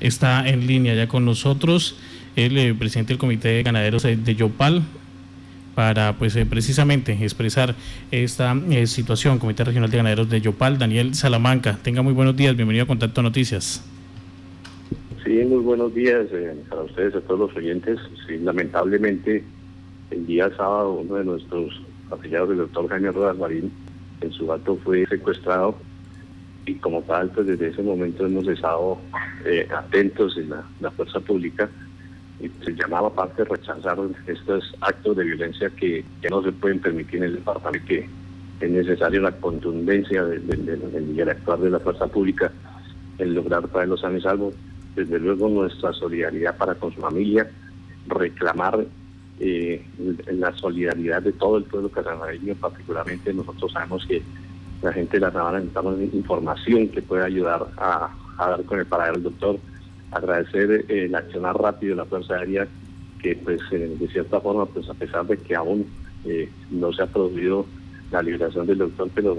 está en línea ya con nosotros, el eh, presidente del Comité de Ganaderos de Yopal, para pues eh, precisamente expresar esta eh, situación, Comité Regional de Ganaderos de Yopal, Daniel Salamanca. Tenga muy buenos días, bienvenido a Contacto Noticias. Sí, muy buenos días para ustedes, a todos los oyentes. Sí, lamentablemente, el día sábado, uno de nuestros afiliados, el doctor Jaime Rodas Marín, en su acto fue secuestrado y como tal, pues desde ese momento hemos estado eh, atentos en la, fuerza pública y se llamaba aparte rechazar estos actos de violencia que, no se pueden permitir en el departamento, que es necesario la contundencia del de, de la fuerza pública en lograr traerlos a y salvo. Desde luego nuestra solidaridad para con su familia, reclamar eh, la solidaridad de todo el pueblo casanareño, particularmente nosotros sabemos que la gente de la Sabana necesitamos información que pueda ayudar a, dar con el paradero del doctor, agradecer eh, el accionar rápido de la Fuerza Aérea, que pues eh, de cierta forma, pues a pesar de que aún no se ha producido la liberación del doctor, pero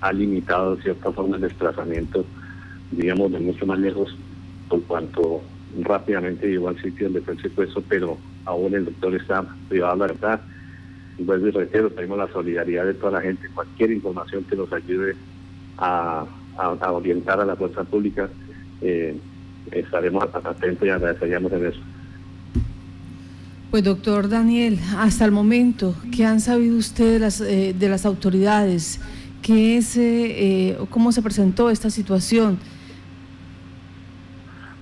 ha limitado de cierta forma el desplazamiento, digamos, de mucho más lejos, por cuanto rápidamente llegó al sitio donde fue el secuestro, pero aún el doctor está privado de la verdad. Y vuelvo y reitero, tenemos la solidaridad de toda la gente, cualquier información que nos ayude a, orientar a la fuerza pública, eh, estaremos atentos y agradeceríamos en eso. Pues doctor Daniel, hasta el momento, ¿qué han sabido ustedes de las, eh, de las autoridades? ¿Qué es, eh, ¿Cómo se presentó esta situación?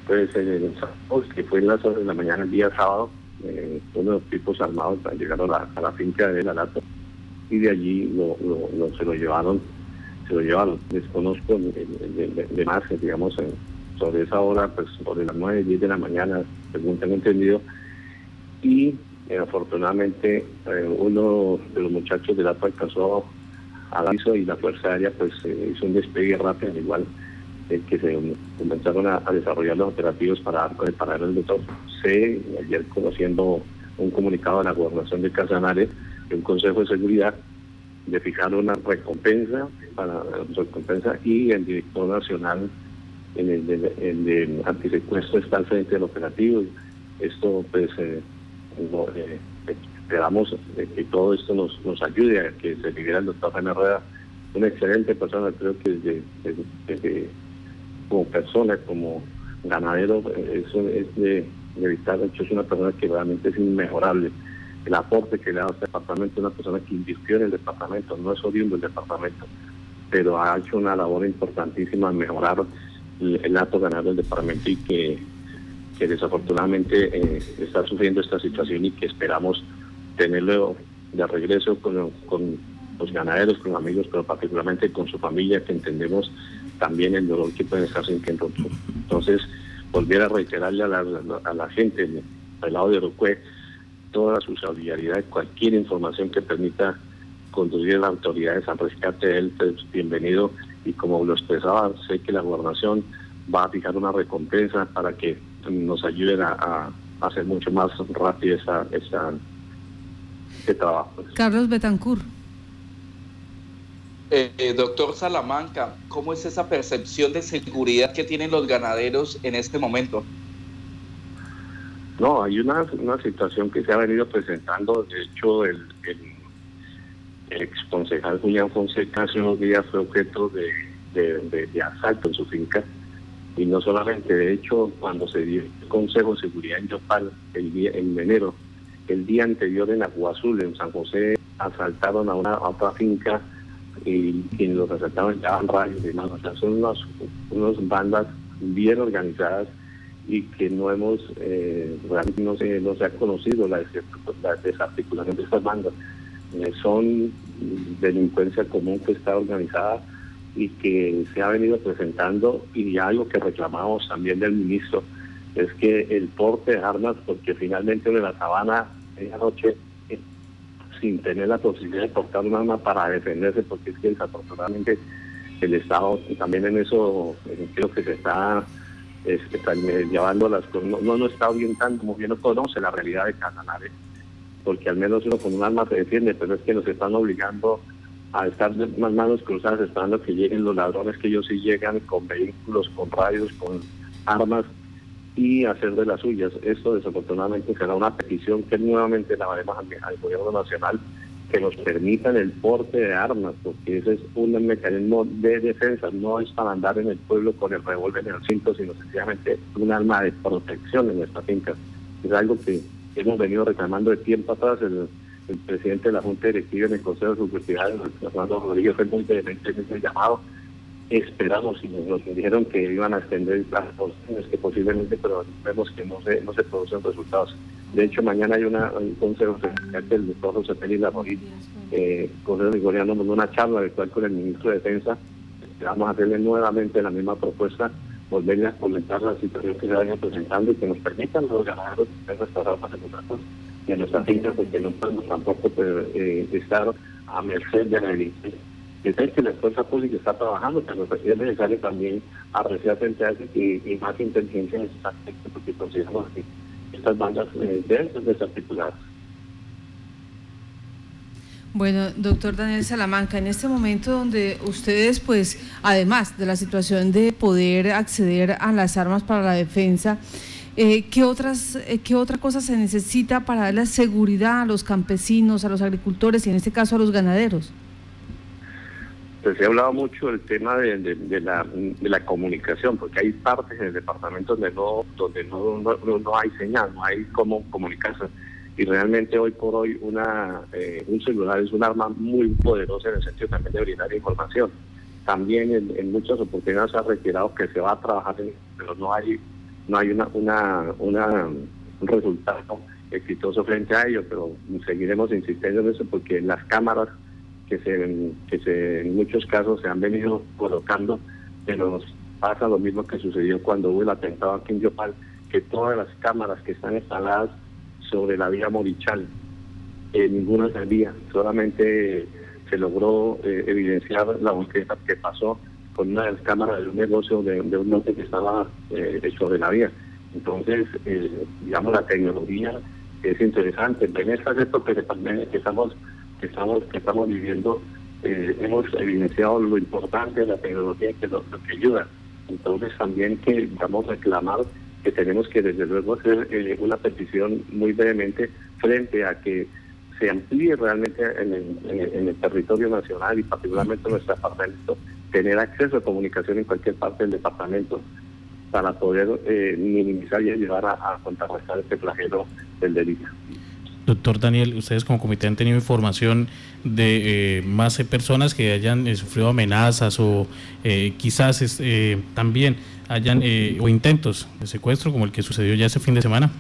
Pues eh, que fue en las horas de la mañana el día sábado, eh, unos tipos armados llegaron a, a la finca de la lata y de allí lo, se lo llevaron, se lo llevaron. Desconozco de, más, digamos, sobre esa hora, pues sobre las 9, 10 de la mañana, según tengo entendido, y eh, afortunadamente eh, uno de los muchachos del APA alcanzó a aviso y la Fuerza Aérea pues hizo un despegue rápido, igual que se comenzaron a, desarrollar los operativos para dar el paradero del doctor. Sé, ayer conociendo un comunicado de la gobernación de Casanares, de un consejo de seguridad, de fijar una recompensa para recompensa y el director nacional en el de, antisecuestro está al frente del operativo. Esto pues eh, eh, esperamos que todo esto nos, nos ayude a que se libere el doctor Jaime Rueda, una excelente persona, creo que desde como persona, como ganadero, eso es de, evitar, de hecho es una persona que realmente es inmejorable. El aporte que le da a este departamento es una persona que invirtió en el departamento, no es oriundo del departamento, pero ha hecho una labor importantísima en mejorar el, acto ganadero del departamento y que, que desafortunadamente eh, está sufriendo esta situación y que esperamos tenerlo de regreso con, con los ganaderos, con amigos, pero particularmente con su familia, que entendemos también el dolor que pueden estar sintiendo. Entonces, volver a reiterarle a la, gente del lado de Orocué toda su solidaridad, cualquier información que permita conducir a las autoridades a rescate de él, pues, bienvenido. Y como lo expresaba, sé que la gobernación va a fijar una recompensa para que nos ayuden a, hacer mucho más rápido esa, esa, este trabajo. Carlos Betancourt. Eh, doctor Salamanca, ¿cómo es esa percepción de seguridad que tienen los ganaderos en este momento? No, hay una, una situación que se ha venido presentando. De hecho, el, el, ex concejal Julián Fonseca hace unos días fue objeto de, de, asalto en su finca. Y no solamente, de hecho, cuando se dio el Consejo de Seguridad en Yopal el día, en enero, el día anterior en Aguazul, en San José, asaltaron a una otra finca y quienes los asaltaban llevaban rayos y. O sea, son unas unos bandas bien organizadas y que no hemos, eh, realmente no se, no se ha conocido la, desarticulación de estas bandas. Eh, son delincuencia común que está organizada y que se ha venido presentando y algo que reclamamos también del ministro es que el porte de armas, porque finalmente en la sabana, esa noche sin tener la posibilidad de portar un arma para defenderse, porque es que desafortunadamente el Estado también en eso creo que se está, llevando las cosas, no, no, está orientando, como bien no conoce la realidad de Cananares, porque al menos uno con un arma se defiende, pero es que nos están obligando a estar más manos cruzadas esperando que lleguen los ladrones, que ellos sí llegan con vehículos, con radios, con armas y hacer de las suyas. Esto desafortunadamente será una petición que nuevamente la haremos al, gobierno nacional que nos permitan el porte de armas, porque ese es un mecanismo de defensa, no es para andar en el pueblo con el revólver en el cinto, sino sencillamente un arma de protección en nuestra finca. Es algo que hemos venido reclamando de tiempo atrás. El, presidente de la Junta Directiva en el Consejo de Seguridad, Fernando Rodríguez, fue muy vehemente en ese llamado esperamos y nos dijeron que iban a extender las posiciones que posiblemente, pero vemos que no se, no se producen resultados. De hecho, mañana hay una, un consejo del doctor José Félix Larroí, eh, Consejo Gregoriano, una charla virtual con el ministro de Defensa. Vamos a hacerle nuevamente la misma propuesta, volverle a comentar la situación que se vaya presentando y que nos permitan los ganaderos tener nuestras armas en los y en nuestras fincas, porque no podemos tampoco pues, eh, estar a merced de la delincuencia es que la fuerza pública está trabajando, pero es necesario también arreciar frente y, más inteligencia en ese aspecto, porque consideramos que estas bandas eh, deben ser desarticuladas. Bueno, doctor Daniel Salamanca, en este momento donde ustedes, pues, además de la situación de poder acceder a las armas para la defensa, eh, ¿qué, otras, eh, ¿Qué otra cosa se necesita para darle seguridad a los campesinos, a los agricultores y en este caso a los ganaderos? Pues ha hablado mucho del tema de, la, comunicación, porque hay partes en el departamento donde no donde no, no, hay señal, no hay cómo comunicarse. Y realmente hoy por hoy una eh, un celular es un arma muy poderosa en el sentido también de brindar información. También en, muchas oportunidades se ha retirado que se va a trabajar, pero no hay no hay una, una, una un resultado exitoso frente a ello, pero seguiremos insistiendo en eso porque las cámaras que se, que se en muchos casos se han venido colocando, pero pasa lo mismo que sucedió cuando hubo el atentado aquí en Yopal, que todas las cámaras que están instaladas sobre la vía Morichal, eh, ninguna servía, solamente se logró eh, evidenciar la búsqueda que pasó con una de las cámaras de un negocio de, un norte que estaba eh, sobre la vía. Entonces, digamos, la tecnología es interesante. En estas épocas de pandemia que estamos estamos, que estamos viviendo, eh, hemos evidenciado lo importante de la tecnología que nos que ayuda. Entonces también que vamos a reclamar que tenemos que desde luego hacer eh, una petición muy vehemente frente a que se amplíe realmente en el, en el, territorio nacional y particularmente en nuestro departamento, tener acceso a comunicación en cualquier parte del departamento para poder eh, minimizar y ayudar a, a contrarrestar este flagelo del delito. Doctor Daniel, ustedes como comité han tenido información de eh, más personas que hayan eh, sufrido amenazas o eh, quizás también hayan o intentos de secuestro como el que sucedió ya ese fin de semana.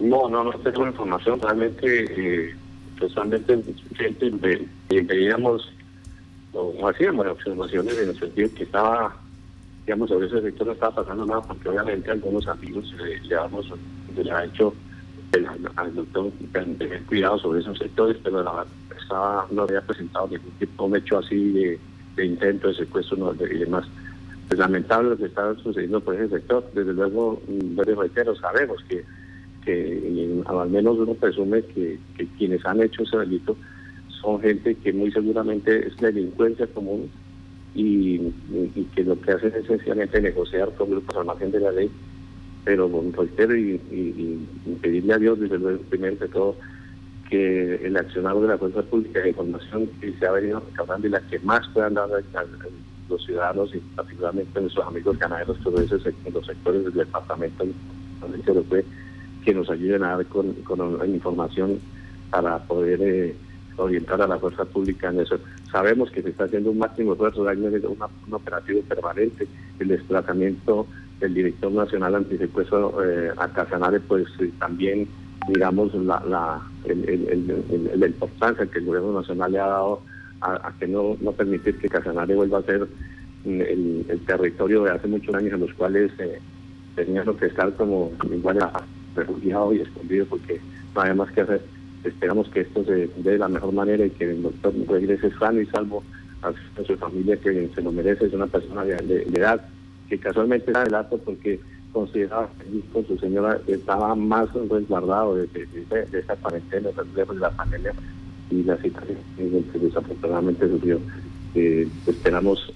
No, no, no tengo información. Realmente, personalmente, veíamos o hacíamos observaciones en el sentido que estaba, digamos, sobre ese sector no estaba pasando nada porque obviamente algunos amigos le, le, le ha hecho al doctor tener cuidado sobre esos sectores, pero la, no había presentado ningún tipo de hecho así de, intento de secuestro no, y demás. Es lamentable lo que está sucediendo por ese sector. Desde luego, mm, reitero, sabemos que, que al menos uno presume que, quienes han hecho ese delito son gente que muy seguramente es delincuencia común y, que lo que hacen es sencillamente negociar con grupos al margen de la ley pero reitero y, y, pedirle a Dios, desde luego, primero de todo, que el accionado de la Fuerza Pública de Información que se ha venido recabando y la que más puedan dar a, los ciudadanos y particularmente nuestros amigos ganaderos, todos esos los sectores del departamento, que nos ayuden a dar con, información para poder eh, orientar a la fuerza pública en eso. Sabemos que se está haciendo un máximo esfuerzo, hay un operativo permanente, el desplazamiento el director nacional antisecuestro eh, a Casanare, pues eh, también, digamos, la, la, el, importancia que el gobierno nacional le ha dado a, que no, no permitir que Casanare vuelva a ser el, territorio de hace muchos años en los cuales eh, tenían que estar como igual refugiado y escondido porque no hay más que hacer. Esperamos que esto se dé de la mejor manera y que el doctor regrese sano y salvo a su familia que se lo merece, es una persona de edad que casualmente era el acto porque consideraba que con su señora estaba más resguardado de, de, esa cuarentena, de la familia y la situación que desafortunadamente sufrió. Eh, esperamos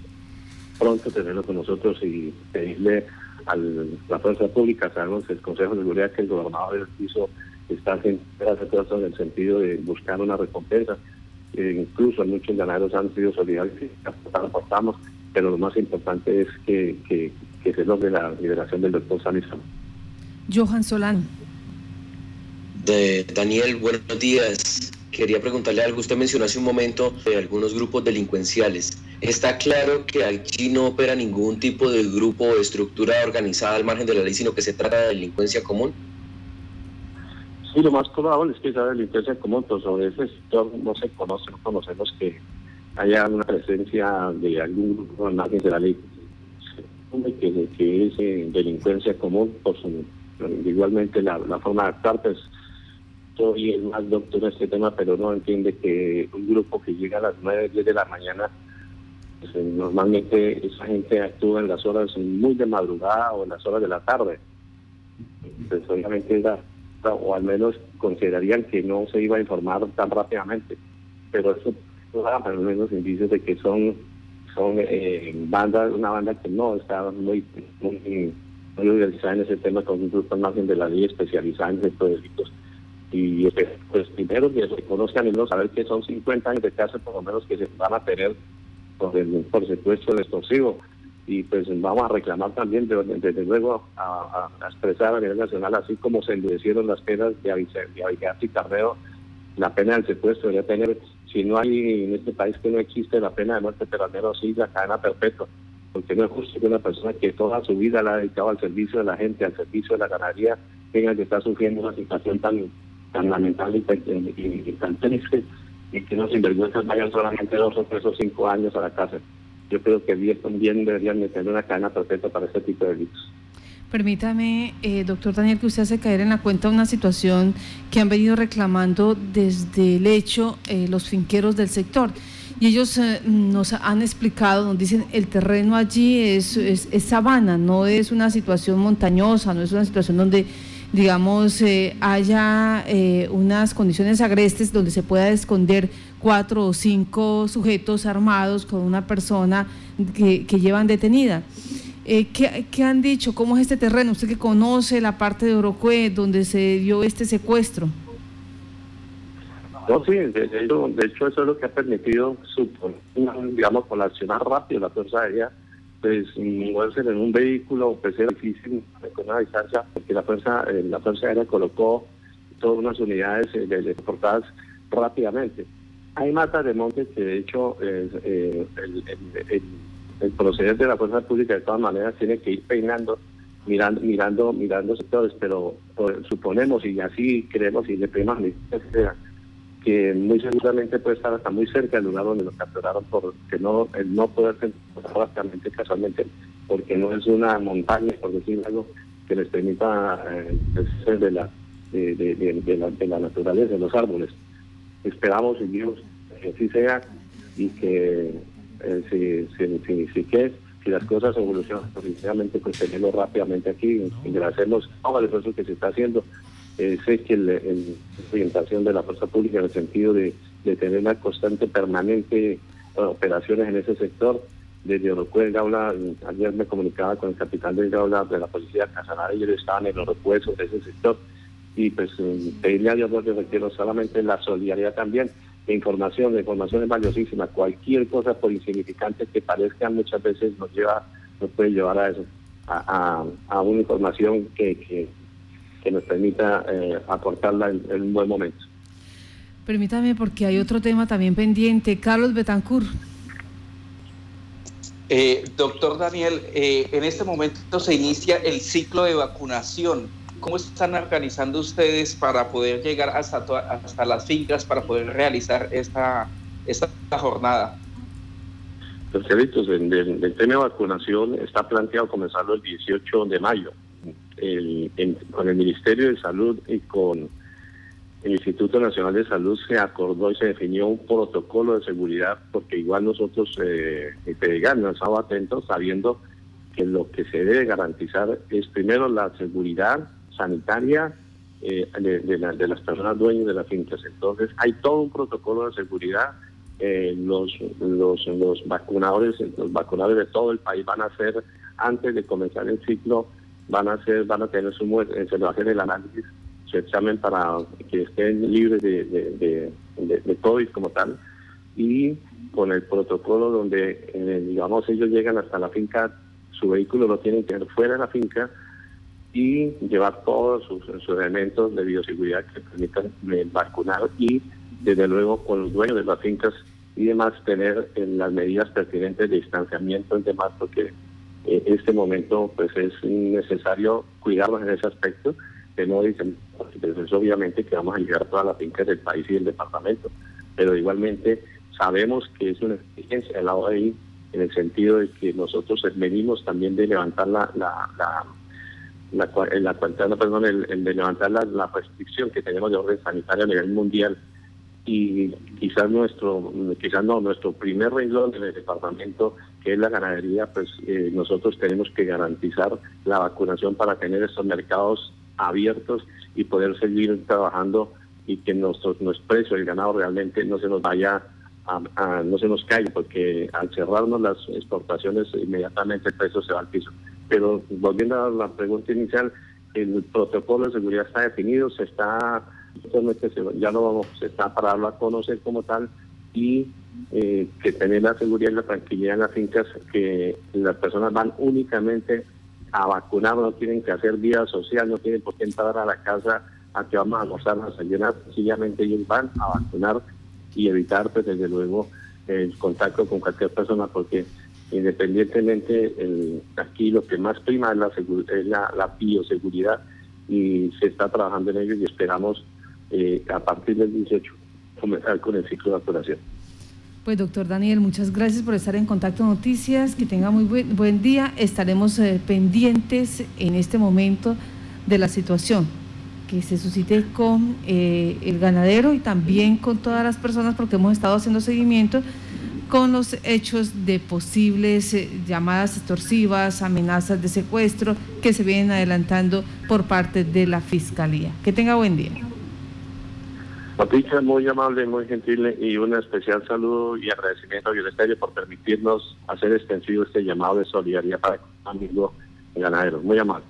pronto tenerlo con nosotros y pedirle a la fuerza pública. Sabemos el Consejo de Seguridad que el gobernador hizo está en el sentido de buscar una recompensa. Incluso muchos ganaderos han sido solidarios y aportamos, pero lo más importante es que, que, que se logre la liberación del doctor Sanizano. Johan Solano. De Daniel, buenos días. Quería preguntarle algo. Usted mencionó hace un momento de algunos grupos delincuenciales. ¿Está claro que allí no opera ningún tipo de grupo o estructura organizada al margen de la ley, sino que se trata de delincuencia común? Sí, lo más probable es que esa delincuencia común, pero sobre ese sector no se conoce, no conocemos que haya una presencia de algún grupo al margen de la ley. Que, que es eh, delincuencia común, por su, igualmente la, forma de actuar, pues soy el más doctor en este tema, pero no entiende que un grupo que llega a las 9, 10 de la mañana, pues, eh, normalmente esa gente actúa en las horas muy de madrugada o en las horas de la tarde. Pues obviamente o al menos considerarían que no se iba a informar tan rápidamente. Pero eso al menos indicios de que son eh, bandas, una banda que no está muy, muy, muy organizada en ese tema, con un grupo más de la ley especializada en estos delitos. Y pues primero que se conozcan y no saber que son 50 años de cárcel por lo menos que se van a tener por el por secuestro extorsivo. Y pues vamos a reclamar también desde luego a, expresar a nivel nacional así como se endurecieron las penas de Abigail y Carreo la pena del secuestro debería tener si no hay en este país que no existe la pena de muerte pero al menos sí la cadena perpetua porque no es justo que una persona que toda su vida la ha dedicado al servicio de la gente al servicio de la ganadería tenga que estar sufriendo una situación tan tan lamentable y, tan triste y que los sinvergüenzas vayan solamente dos o tres o cinco años a la cárcel. Yo creo que bien, también deberían tener una cadena perfecta para este tipo de delitos. Permítame, eh, doctor Daniel, que usted hace caer en la cuenta una situación que han venido reclamando desde el hecho eh, los finqueros del sector. Y ellos eh, nos han explicado, nos dicen, el terreno allí es, es, es sabana, no es una situación montañosa, no es una situación donde digamos, eh, haya unas condiciones agrestes donde se pueda esconder cuatro o cinco sujetos armados con una persona que, llevan detenida. Eh, ¿qué, han dicho? ¿Cómo es este terreno? Usted que conoce la parte de Orocue donde se dio este secuestro. No, sí, de, hecho, eso es lo que ha permitido, digamos, con la accionar rápido la Fuerza Aérea pues moverse en un vehículo pues era difícil con una distancia porque la fuerza eh, la fuerza aérea colocó todas unas unidades eh, rápidamente hay matas de monte que de hecho eh, el, proceder de la fuerza pública de todas maneras tiene que ir peinando mirando mirando mirando sectores pero pues, suponemos y así creemos y le pedimos que muy seguramente puede estar hasta muy cerca del lugar donde lo capturaron porque no el no poder prácticamente casualmente porque no es una montaña por decir algo que les permita eh, ser de la de, la, naturaleza de los árboles. Esperamos y Dios que así sea y que eh, si, si, si, que si las cosas evolucionan positivamente pues tenerlo rápidamente aquí agradecemos todo el esfuerzo que se está haciendo eh, sé que la orientación de la fuerza pública en el sentido de, tener una constante, permanente operaciones en ese sector. Desde Orocué, Gaula, ayer me comunicaba con el capitán del Gaula de la policía Casanare, ellos estaban en los repuestos de ese sector. Y pues eh, pedirle a Dios que requiero solamente la solidaridad también. Información, la información es valiosísima. Cualquier cosa, por insignificante que parezca, muchas veces nos lleva, nos puede llevar a eso, a, a, una información que, que que nos permita eh, aportarla en, un buen momento. Permítame, porque hay otro tema también pendiente. Carlos Betancourt. Eh, doctor Daniel, eh, en este momento se inicia el ciclo de vacunación. ¿Cómo están organizando ustedes para poder llegar hasta, hasta las fincas, para poder realizar esta, esta jornada? Los el, el, tema de vacunación está planteado comenzarlo el 18 de mayo el, con el Ministerio de Salud y con el Instituto Nacional de Salud se acordó y se definió un protocolo de seguridad, porque igual nosotros, eh, en nos estamos atentos sabiendo que lo que se debe garantizar es primero la seguridad sanitaria eh, de, las personas dueñas de las fincas. Entonces, hay todo un protocolo de seguridad. Eh, los, los, los vacunadores, los vacunadores de todo el país van a hacer, antes de comenzar el ciclo, van a hacer, van a tener su eh, se va a hacer el análisis, su examen para que estén libres de, de, de, COVID como tal, y con el protocolo donde, digamos, ellos llegan hasta la finca, su vehículo lo tienen que tener fuera de la finca y llevar todos sus, elementos de bioseguridad que permitan eh, vacunar y, desde luego, con los dueños de las fincas y demás, tener las medidas pertinentes de distanciamiento y demás, porque en este momento pues es necesario cuidarnos en ese aspecto, que no dicen, pues obviamente que vamos a llegar a todas las fincas del país y del departamento, pero igualmente sabemos que es una exigencia de ahí, en el sentido de que nosotros venimos también de levantar la, la, la la, la perdón, el, de levantar la, la, restricción que tenemos de orden sanitario a nivel mundial y quizás nuestro, quizás no, nuestro primer renglón en el departamento, que es la ganadería, pues eh, nosotros tenemos que garantizar la vacunación para tener estos mercados abiertos y poder seguir trabajando y que nuestro, nuestro precio del ganado realmente no se nos vaya a, no se nos caiga, porque al cerrarnos las exportaciones inmediatamente el precio se va al piso. Pero volviendo a la pregunta inicial, el protocolo de seguridad está definido, se está ya no vamos, se está para darlo a conocer como tal y eh, que tener la seguridad y la tranquilidad en las fincas que las personas van únicamente a vacunar, no tienen que hacer vida social, no tienen por qué entrar a la casa a que vamos a almorzar, a desayunar, sencillamente ellos van a vacunar y evitar, pues desde luego, el contacto con cualquier persona, porque independientemente, aquí lo que más prima es la, es la, bioseguridad y se está trabajando en ello y esperamos eh, a partir del 18 comenzar con el ciclo de vacunación. Pues doctor Daniel, muchas gracias por estar en Contacto Noticias, que tenga muy buen, buen día. Estaremos eh, pendientes en este momento de la situación que se suscite con eh, el ganadero y también con todas las personas, porque hemos estado haciendo seguimiento con los hechos de posibles llamadas extorsivas, amenazas de secuestro que se vienen adelantando por parte de la Fiscalía. Que tenga buen día. Patricia, muy amable, muy gentil y un especial saludo y agradecimiento a Bioesterio por permitirnos hacer extensivo este llamado de solidaridad para el amigo ganadero. Muy amable.